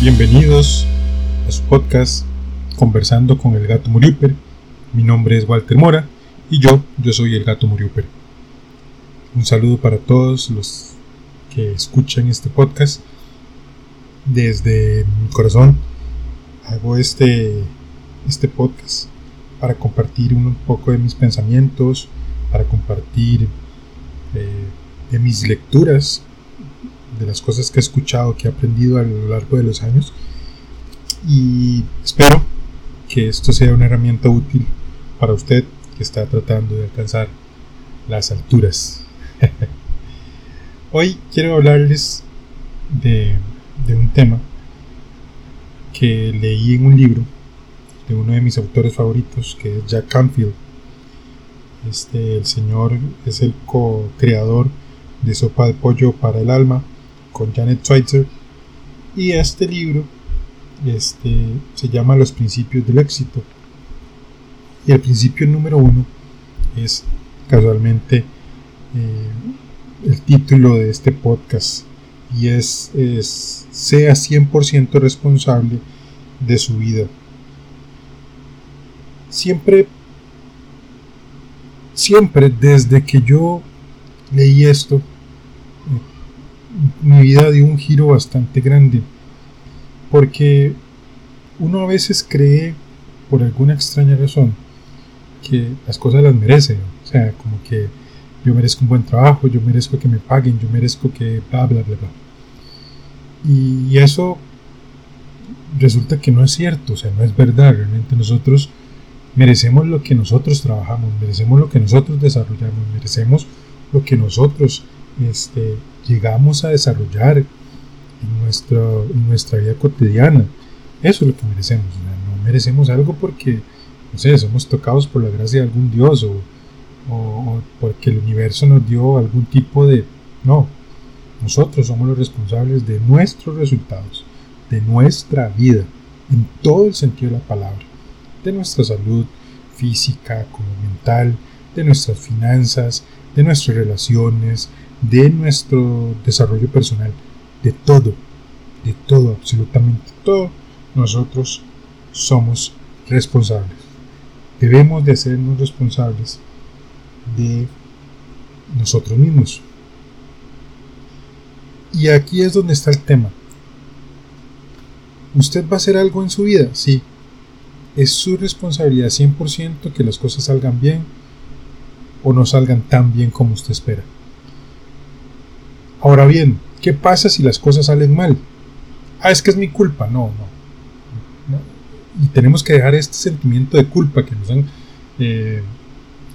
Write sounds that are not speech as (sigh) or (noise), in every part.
Bienvenidos a su podcast Conversando con el Gato Muriuper. Mi nombre es Walter Mora y yo, yo soy el Gato Muriuper. Un saludo para todos los que escuchan este podcast. Desde mi corazón hago este, este podcast para compartir un poco de mis pensamientos, para compartir eh, de mis lecturas de las cosas que he escuchado, que he aprendido a lo largo de los años. Y espero que esto sea una herramienta útil para usted que está tratando de alcanzar las alturas. (laughs) Hoy quiero hablarles de, de un tema que leí en un libro de uno de mis autores favoritos, que es Jack Canfield. Este, el señor es el co-creador de Sopa de Pollo para el Alma con Janet Schweitzer. Y este libro este, se llama Los Principios del Éxito. Y el principio número uno es casualmente eh, el título de este podcast. Y es, es sea 100% responsable de su vida. Siempre, siempre desde que yo leí esto, mi vida dio un giro bastante grande. Porque uno a veces cree, por alguna extraña razón, que las cosas las merece. O sea, como que yo merezco un buen trabajo, yo merezco que me paguen, yo merezco que bla, bla, bla, bla. Y eso resulta que no es cierto, o sea, no es verdad. Realmente nosotros merecemos lo que nosotros trabajamos, merecemos lo que nosotros desarrollamos, merecemos lo que nosotros este, llegamos a desarrollar en, nuestro, en nuestra vida cotidiana. Eso es lo que merecemos. No merecemos algo porque, no sé, somos tocados por la gracia de algún Dios o, o, porque el universo nos dio algún tipo de... No, nosotros somos los responsables de nuestros resultados, de nuestra vida, en todo el sentido de la palabra, de nuestra salud física como mental, de nuestras finanzas, de nuestras relaciones, de nuestro desarrollo personal, de todo, de todo, absolutamente todo, nosotros somos responsables. Debemos de hacernos responsables de nosotros mismos. Y aquí es donde está el tema. ¿Usted va a hacer algo en su vida? Sí. Es su responsabilidad 100% que las cosas salgan bien o no salgan tan bien como usted espera. Ahora bien, ¿qué pasa si las cosas salen mal? Ah, es que es mi culpa. No, no. Y tenemos que dejar este sentimiento de culpa que nos han eh,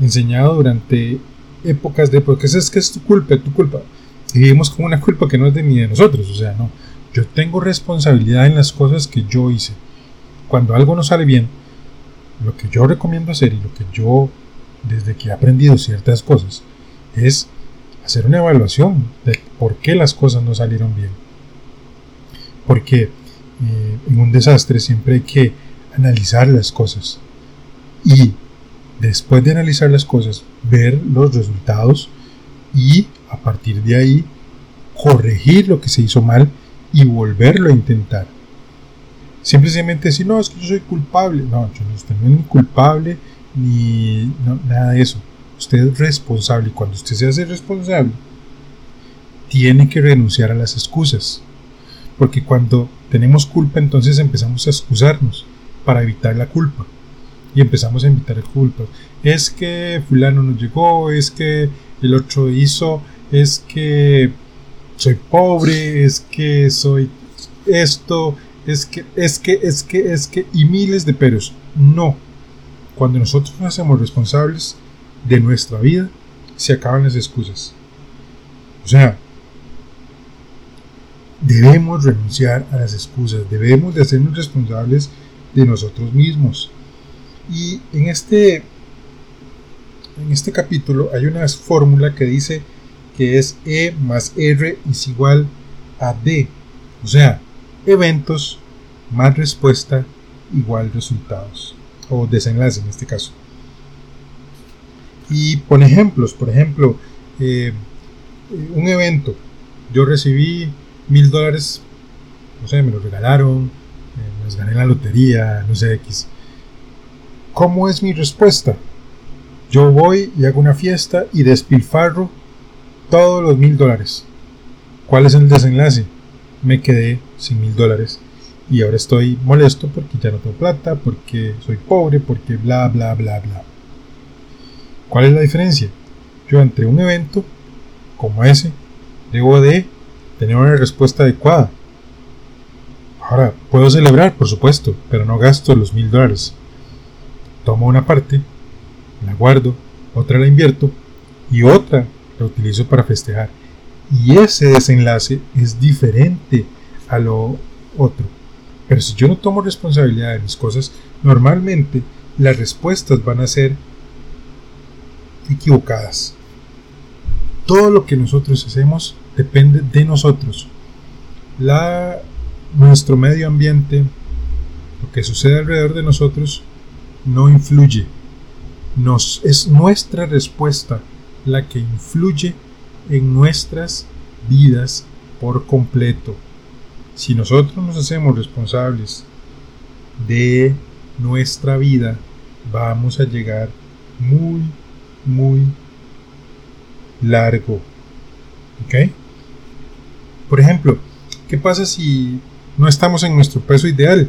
enseñado durante épocas de porque es que es tu culpa, tu culpa. Y vivimos con una culpa que no es de ni de nosotros. O sea, no. Yo tengo responsabilidad en las cosas que yo hice. Cuando algo no sale bien, lo que yo recomiendo hacer y lo que yo, desde que he aprendido ciertas cosas, es hacer una evaluación de por qué las cosas no salieron bien. Porque eh, en un desastre siempre hay que analizar las cosas y después de analizar las cosas, ver los resultados y a partir de ahí corregir lo que se hizo mal y volverlo a intentar. Simplemente decir, no, es que yo soy culpable. No, yo no estoy ni culpable ni nada de eso. Usted es responsable y cuando usted se hace responsable, tiene que renunciar a las excusas. Porque cuando tenemos culpa, entonces empezamos a excusarnos para evitar la culpa. Y empezamos a evitar culpa. Es que fulano no llegó, es que el otro hizo, es que soy pobre, es que soy esto, es que, es que, es que, es que, y miles de peros. No. Cuando nosotros nos hacemos responsables, de nuestra vida se acaban las excusas. O sea, debemos renunciar a las excusas, debemos de hacernos responsables de nosotros mismos. Y en este, en este capítulo hay una fórmula que dice que es E más R es igual a D. O sea, eventos más respuesta igual resultados. O desenlace en este caso y pone ejemplos. Por ejemplo, eh, un evento. Yo recibí mil dólares no sé, me lo regalaron, eh, me los gané la lotería, no sé, X. ¿Cómo es mi respuesta? Yo voy y hago una fiesta y despilfarro todos los mil dólares. ¿Cuál es el desenlace? Me quedé sin mil dólares y ahora estoy molesto porque ya no tengo plata, porque soy pobre, porque bla, bla, bla, bla. ¿Cuál es la diferencia? Yo ante un evento como ese debo de tener una respuesta adecuada. Ahora, puedo celebrar, por supuesto, pero no gasto los mil dólares. Tomo una parte, la guardo, otra la invierto y otra la utilizo para festejar. Y ese desenlace es diferente a lo otro. Pero si yo no tomo responsabilidad de mis cosas, normalmente las respuestas van a ser equivocadas. Todo lo que nosotros hacemos depende de nosotros. La, nuestro medio ambiente, lo que sucede alrededor de nosotros, no influye. Nos, es nuestra respuesta la que influye en nuestras vidas por completo. Si nosotros nos hacemos responsables de nuestra vida, vamos a llegar muy, muy largo. ¿Ok? Por ejemplo, ¿qué pasa si no estamos en nuestro peso ideal?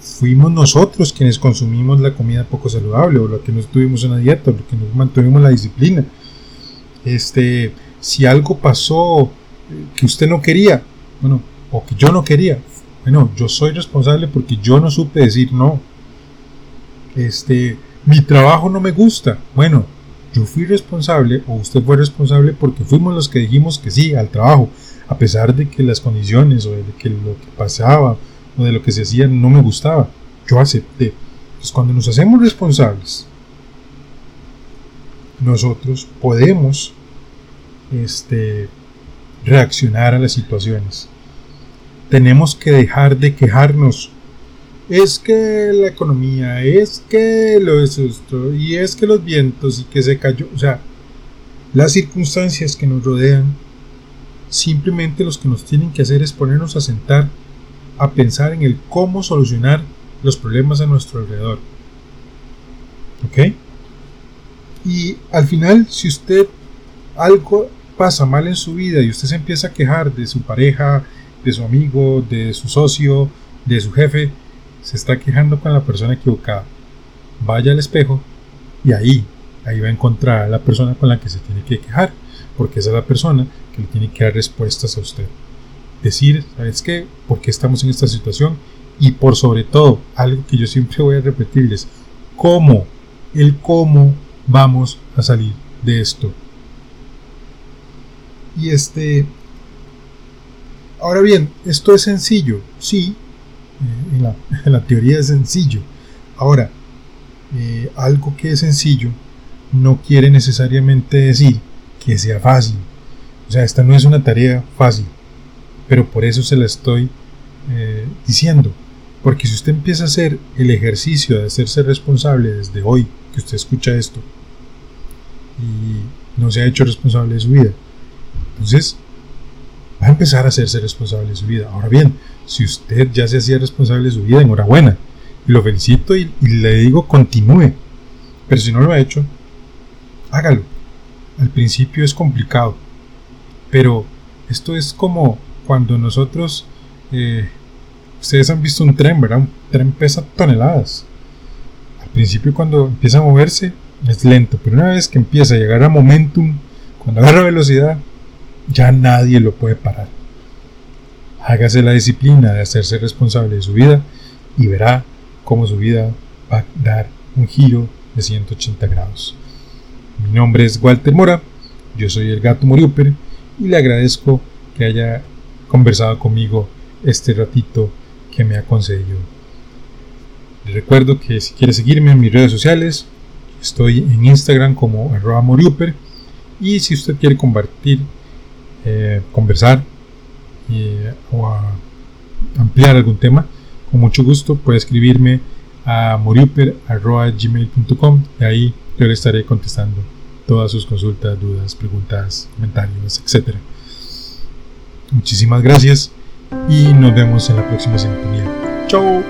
Fuimos nosotros quienes consumimos la comida poco saludable, o lo que no estuvimos en la dieta, o lo que no mantuvimos la disciplina. Este, si algo pasó que usted no quería, bueno, o que yo no quería. Bueno, yo soy responsable porque yo no supe decir no. Este, mi trabajo no me gusta. Bueno, yo fui responsable o usted fue responsable porque fuimos los que dijimos que sí al trabajo, a pesar de que las condiciones o de que lo que pasaba o de lo que se hacía no me gustaba. Yo acepté. Entonces, cuando nos hacemos responsables, nosotros podemos este, reaccionar a las situaciones tenemos que dejar de quejarnos. Es que la economía, es que lo es esto, y es que los vientos, y que se cayó. O sea, las circunstancias que nos rodean, simplemente los que nos tienen que hacer es ponernos a sentar, a pensar en el cómo solucionar los problemas a nuestro alrededor. ¿Ok? Y al final, si usted algo pasa mal en su vida y usted se empieza a quejar de su pareja, de su amigo, de su socio, de su jefe, se está quejando con la persona equivocada. Vaya al espejo y ahí, ahí va a encontrar a la persona con la que se tiene que quejar, porque esa es la persona que le tiene que dar respuestas a usted. Decir, ¿sabes qué? ¿Por qué estamos en esta situación? Y por sobre todo, algo que yo siempre voy a repetirles, ¿cómo? El cómo vamos a salir de esto. Y este, Ahora bien, esto es sencillo, sí, eh, (laughs) la, teoría es sencillo. Ahora, eh, algo que es sencillo no quiere necesariamente decir que sea fácil. O sea, esta no es una tarea fácil, pero por eso se la estoy eh, diciendo. Porque si usted empieza a hacer el ejercicio de hacerse responsable desde hoy que usted escucha esto y no se ha hecho responsable de su vida, entonces empezar a hacerse responsable de su vida. Ahora bien, si usted ya se hacía responsable de su vida, enhorabuena. Y lo felicito y, le digo continúe. Pero si no lo ha hecho, hágalo. Al principio es complicado. Pero esto es como cuando nosotros... Eh, ustedes han visto un tren, ¿verdad? Un tren pesa toneladas. Al principio cuando empieza a moverse es lento, pero una vez que empieza a llegar a momentum, cuando agarra velocidad, ya nadie lo puede parar. Hágase la disciplina de hacerse responsable de su vida y verá cómo su vida va a dar un giro de 180 grados. Mi nombre es Walter Mora, yo soy el gato Moriuper y le agradezco que haya conversado conmigo este ratito que me ha concedido. Le recuerdo que si quiere seguirme en mis redes sociales, estoy en Instagram como arroba moriuper y si usted quiere compartir eh, conversar o ampliar algún tema, con mucho gusto puede escribirme a moriuper.gmail.com y ahí yo le estaré contestando todas sus consultas, dudas, preguntas, comentarios, etc. Muchísimas gracias y nos vemos en la próxima sintonía. Chau.